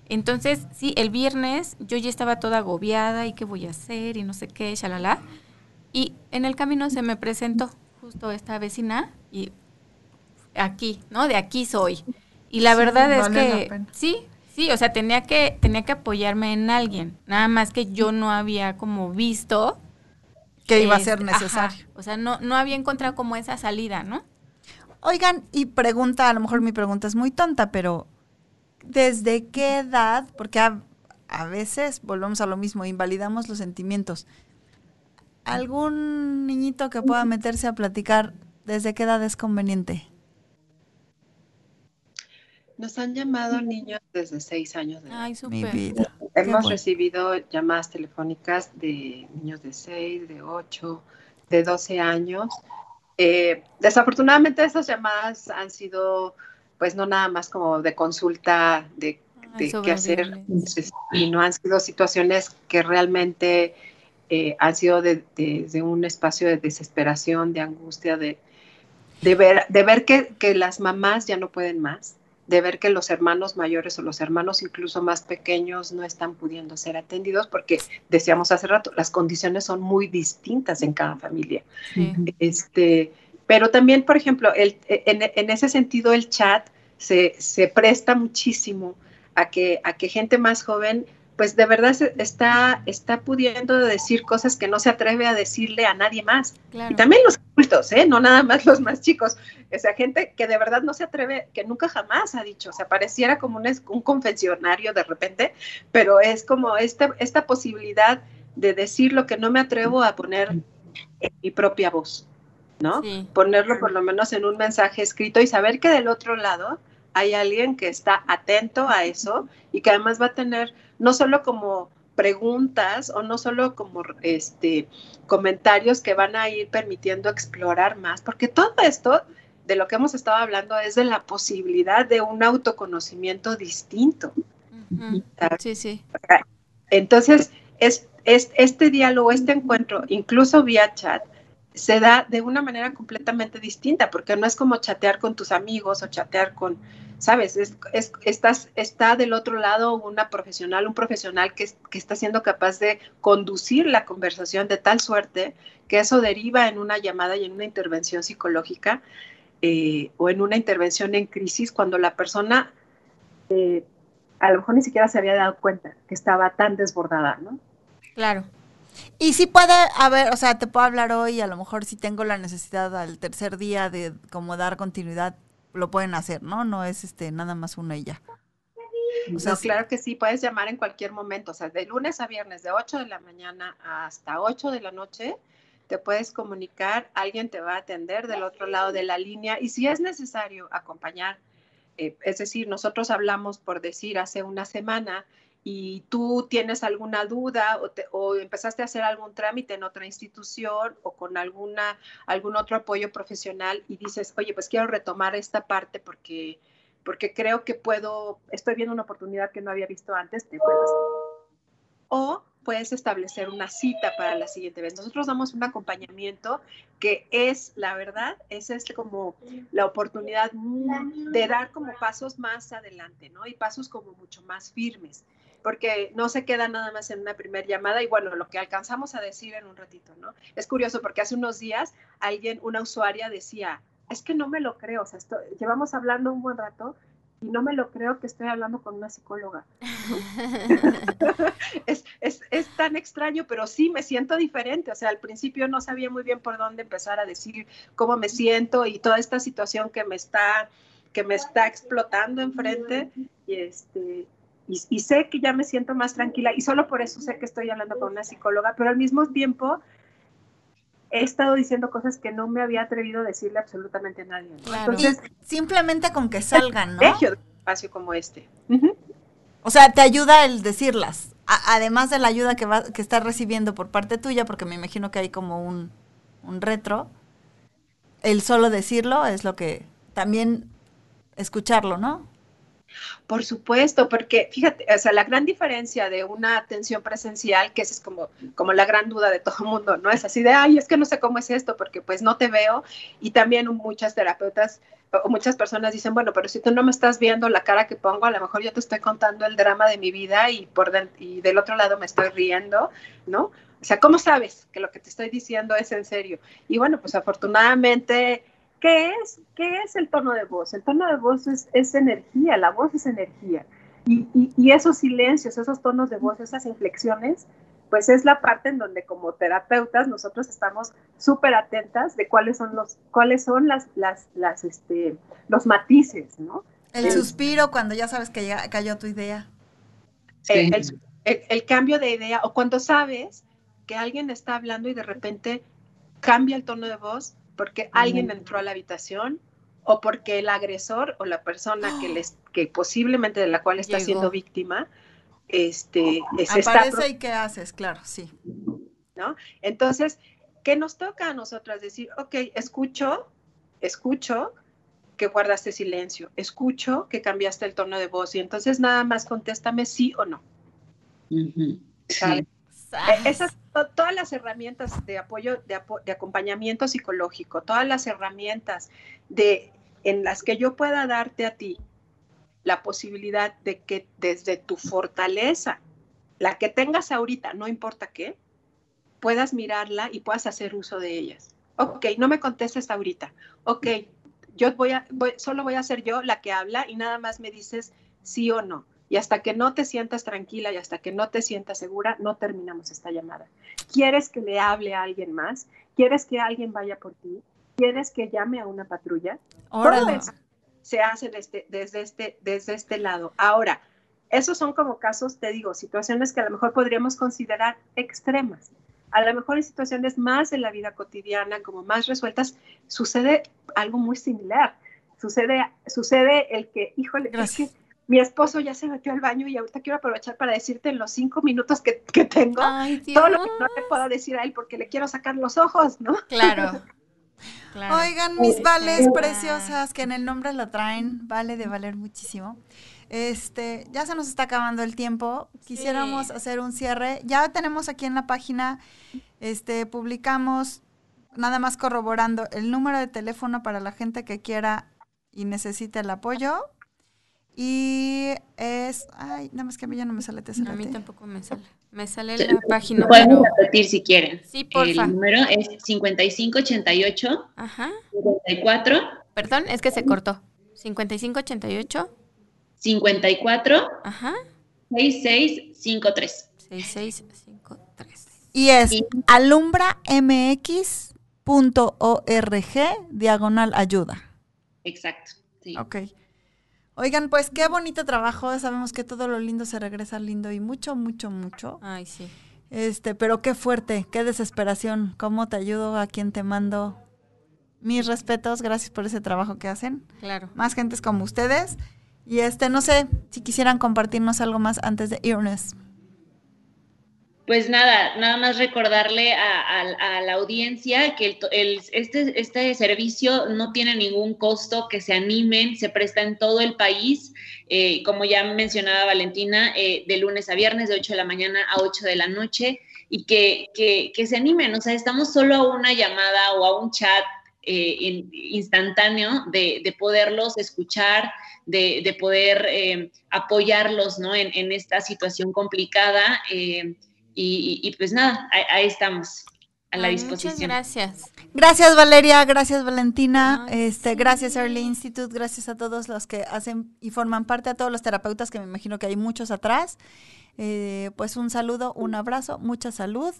Entonces, sí, el viernes yo ya estaba toda agobiada y qué voy a hacer y no sé qué, shalala. Y en el camino se me presentó justo esta vecina y aquí, ¿no? De aquí soy. Y la verdad es que sí, Sí, o sea, tenía que, tenía que apoyarme en alguien. Nada más que yo no había como visto que iba a ser necesario. o sea, no, no había encontrado como esa salida, ¿no? Oigan, y pregunta, a lo mejor mi pregunta es muy tonta, pero ¿desde qué edad? Porque a, a veces volvemos a lo mismo, invalidamos los sentimientos. ¿Algún niñito que pueda meterse a platicar desde qué edad es conveniente? Nos han llamado niños desde seis años de edad. Ay, Mi súper. vida. Hemos recibido llamadas telefónicas de niños de 6, de 8, de 12 años. Eh, desafortunadamente esas llamadas han sido, pues no nada más como de consulta de, Ay, de qué hacer, y no han sido situaciones que realmente eh, han sido de, de- de un espacio de desesperación, de angustia, de, de ver, de ver que, que las mamás ya no pueden más, de ver que los hermanos mayores o los hermanos incluso más pequeños no están pudiendo ser atendidos porque decíamos hace rato, las condiciones son muy distintas en cada familia. Sí. Este, pero también, por ejemplo, el, en, en ese sentido el chat se, se presta muchísimo a que, a que gente más joven, pues de verdad está, está pudiendo decir cosas que no se atreve a decirle a nadie más. Claro. Y también los adultos, ¿eh? no nada más los más chicos. O sea, gente que de verdad no se atreve, que nunca jamás ha dicho. O sea, pareciera como un, es- un confesionario de repente, pero es como esta, esta posibilidad de decir lo que no me atrevo a poner en mi propia voz, ¿no? Sí. Ponerlo por lo menos en un mensaje escrito y saber que del otro lado hay alguien que está atento a eso y que además va a tener no solo como preguntas o no solo como este comentarios que van a ir permitiendo explorar más, porque todo esto de lo que hemos estado hablando es de la posibilidad de un autoconocimiento distinto. Sí, sí. Entonces, es, es- este diálogo, este encuentro, incluso vía chat, se da de una manera completamente distinta, porque no es como chatear con tus amigos o chatear con, ¿sabes? Es, es- estás, está del otro lado una profesional, un profesional que, que está siendo capaz de conducir la conversación de tal suerte que eso deriva en una llamada y en una intervención psicológica eh, o en una intervención en crisis cuando la persona eh, a lo mejor ni siquiera se había dado cuenta que estaba tan desbordada, ¿no? Claro. Y sí puede haber, o sea, te puedo hablar hoy, a lo mejor si tengo la necesidad al tercer día de como dar continuidad, lo pueden hacer, ¿no? No es este nada más uno y ya. O sea, No, sí. claro que sí, puedes llamar en cualquier momento, o sea, de lunes a viernes, de 8 de la mañana hasta 8 de la noche, te puedes comunicar, alguien te va a atender del otro lado de la línea y si es necesario acompañar, eh, es decir, nosotros hablamos por decir hace una semana y tú tienes alguna duda o, te- o empezaste a hacer algún trámite en otra institución o con alguna, algún otro apoyo profesional y dices, oye, pues quiero retomar esta parte porque, porque creo que puedo, estoy viendo una oportunidad que no había visto antes, te puedes. O puedes establecer una cita para la siguiente vez. Nosotros damos un acompañamiento que es, la verdad, es este como la oportunidad de dar como pasos más adelante, ¿no? Y pasos como mucho más firmes, porque no se queda nada más en una primera llamada y bueno, lo que alcanzamos a decir en un ratito, ¿no? Es curioso porque hace unos días alguien, una usuaria decía, es que no me lo creo, o sea, esto- llevamos hablando un buen rato y no me lo creo que estoy hablando con una psicóloga. (laughs) es, es, es tan extraño, pero sí me siento diferente. O sea, al principio no sabía muy bien por dónde empezar a decir cómo me siento y toda esta situación que me está, que me está explotando enfrente. Y, este, y, y sé que ya me siento más tranquila y solo por eso sé que estoy hablando con una psicóloga, pero al mismo tiempo he estado diciendo cosas que no me había atrevido a decirle absolutamente a nadie. ¿no? Claro. Entonces, Y simplemente con que salgan, ¿no? de un espacio como este. O sea, te ayuda el decirlas, a- además de la ayuda que, va, que estás recibiendo por parte tuya, porque me imagino que hay como un, un retro, el solo decirlo es lo que también escucharlo, ¿no? Por supuesto, porque fíjate, o sea, la gran diferencia de una atención presencial, que esa es como, como la gran duda de todo el mundo, ¿no? Es así de, ay, es que no sé cómo es esto, porque pues no te veo. Y también muchas terapeutas o muchas personas dicen, bueno, pero si tú no me estás viendo la cara que pongo, a lo mejor yo te estoy contando el drama de mi vida y, por den- y del otro lado me estoy riendo, ¿no? O sea, ¿cómo sabes que lo que te estoy diciendo es en serio? Y bueno, pues afortunadamente, ¿qué es? ¿Qué es el tono de voz? El tono de voz es, es energía, la voz es energía. Y, esos silencios, esos tonos de voz, esas inflexiones, pues es la parte en donde como terapeutas nosotros estamos súper atentas de cuáles son los, cuáles son las, las, las, este, los matices, ¿no? El suspiro cuando ya sabes que ya cayó tu idea. el, cambio de idea o cuando sabes que alguien está hablando y de repente cambia el tono de voz porque alguien entró a la habitación o porque el agresor o la persona que (gasps) les que posiblemente de la cual está siendo víctima este aparece y qué haces claro sí. No entonces qué nos toca a nosotras decir ok escucho escucho que guardaste silencio escucho que cambiaste el tono de voz y entonces nada más contéstame sí o no. E, esas todas las herramientas de apoyo, de, acompañamiento psicológico, todas las herramientas de, en las que yo pueda darte a ti la posibilidad de que desde tu fortaleza, la que tengas ahorita, no importa qué, puedas mirarla y puedas hacer uso de ellas. Ok, no me contestes ahorita. Ok, yo voy a, solo voy a ser yo la que habla y nada más me dices sí o no. Y hasta que no te sientas tranquila y hasta que no te sientas segura, no terminamos esta llamada. ¿Quieres que le hable a alguien más? ¿Quieres que alguien vaya por ti? ¿Quieres que llame a una patrulla? Todo eso se hace desde, desde, este, desde este lado. Ahora, esos son como casos, te digo, situaciones que a lo mejor podríamos considerar extremas. A lo mejor en situaciones más de la vida cotidiana, como más resueltas, sucede algo muy similar. Sucede, sucede el que, híjole, es que mi esposo ya se metió al baño y ahorita quiero aprovechar para decirte en los cinco minutos que, tengo todo lo que no le puedo decir a él porque le quiero sacar los ojos, ¿no? Claro. (laughs) Oigan, mis vales preciosas, que en el nombre la traen, vale de valer muchísimo. Este, ya se nos está acabando el tiempo. Quisiéramos hacer un cierre. Ya tenemos aquí en la página, este, publicamos nada más corroborando el número de teléfono para la gente que quiera y necesite el apoyo. Y es, ay, nada más que a mí ya no me sale A mí tampoco me sale. Me sale la página. Podemos repetir si quieren. Sí, por El número es 5588 Ajá. 54. Perdón, es que se cortó. 5588 54 Ajá. 6653. 6653. Y es alumbramx.org diagonal ayuda. Exacto. Sí. Ok. Oigan, pues qué bonito trabajo. Sabemos que todo lo lindo se regresa lindo y mucho, mucho, mucho. Ay, sí. Este, pero qué fuerte, qué desesperación. ¿Cómo te ayudo? ¿A quién te mando? Mis respetos, gracias por ese trabajo que hacen. Claro. Más gentes como ustedes. Y este, no sé si quisieran compartirnos algo más antes de irnos. Pues nada, nada más recordarle a, la audiencia que el, este, este servicio no tiene ningún costo, que se animen, se presta en todo el país, eh, como ya mencionaba Valentina, eh, de lunes a viernes, de 8 de la mañana a 8 de la noche, y que, se animen, o sea, estamos solo a una llamada o a un chat eh, instantáneo de, de, poderlos escuchar, de, de poder apoyarlos ¿no? en, esta situación complicada. Y, pues nada, ahí, estamos a la disposición. Muchas gracias. Gracias Valeria, gracias Valentina, este, gracias Early Institute, gracias a todos los que hacen y forman parte, a todos los terapeutas que me imagino que hay muchos atrás. Eh, pues un saludo, un abrazo, mucha salud.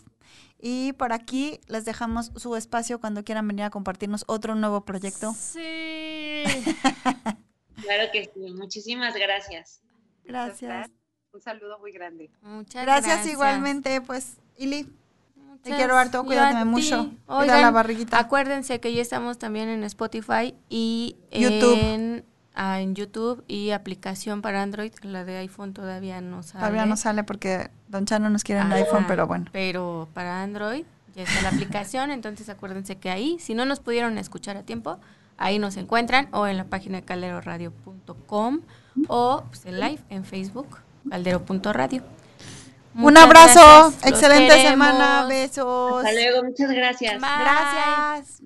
Y por aquí les dejamos su espacio cuando quieran venir a compartirnos otro nuevo proyecto. Sí. (laughs) claro que sí, muchísimas gracias. Gracias un saludo muy grande. Muchas gracias. igualmente, pues, Ili. te quiero harto, cuídate mucho. Oigan, la barriguita. Acuérdense que ya estamos también en Spotify y YouTube. Ah, En, YouTube y aplicación para Android. La de iPhone todavía no sale. Todavía no sale porque Don Chano nos quiere en iPhone, pero bueno. Pero para Android ya está la aplicación, entonces acuérdense que ahí, si no nos pudieron escuchar a tiempo, ahí nos encuentran o en la página de caleroradio.com o pues, en live en Facebook caldero.radio. Un abrazo, excelente semana, besos. Hasta luego, muchas gracias. Gracias.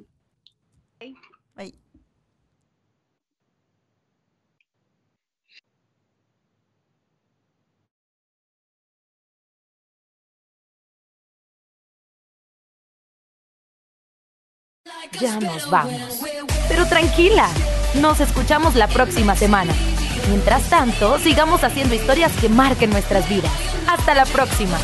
Ya nos vamos. Pero tranquila, nos escuchamos la próxima semana. Mientras tanto, sigamos haciendo historias que marquen nuestras vidas. Hasta la próxima.